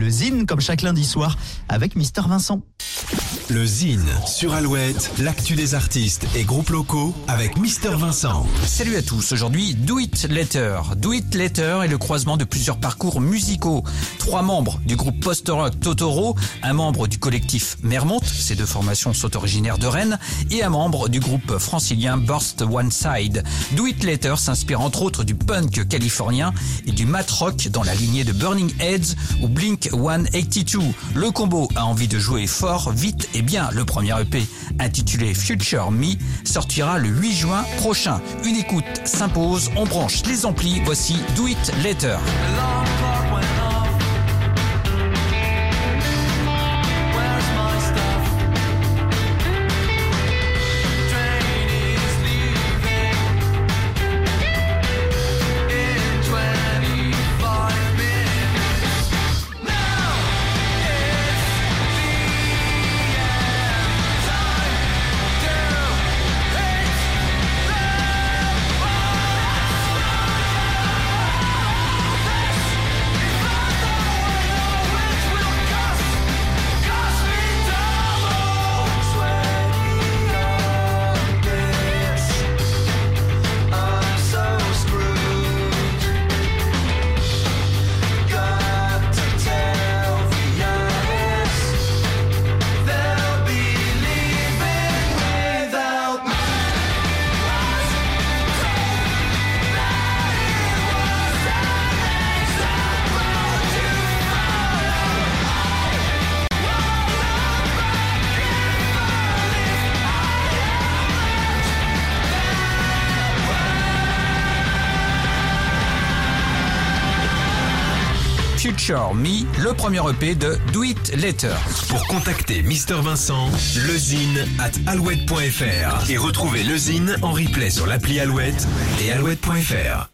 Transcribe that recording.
le Zine, comme chaque lundi soir, avec Mister Vincent. Le Zine sur Alouette, l'actu des artistes et groupes locaux avec Mister Vincent. Salut à tous, aujourd'hui Do It Later. Do It Later est le croisement de plusieurs parcours musicaux. Trois membres du groupe post-rock Totoro, un membre du collectif Mermont, ces deux formations sont originaires de Rennes, et un membre du groupe francilien Burst One Side. Do It Later s'inspire entre autres du punk californien et du mat rock dans la lignée de Burning Heads ou Blink 182. Le combo a envie de jouer fort, vite et bien. Le premier EP, intitulé Future Me, sortira le 8 juin prochain. Une écoute s'impose, on branche les amplis, voici Do It Later. Future Me, le premier EP de Do It Later. Pour contacter Mister Vincent, lezine at alouette.fr et retrouver lezine en replay sur l'appli Alouette et alouette.fr.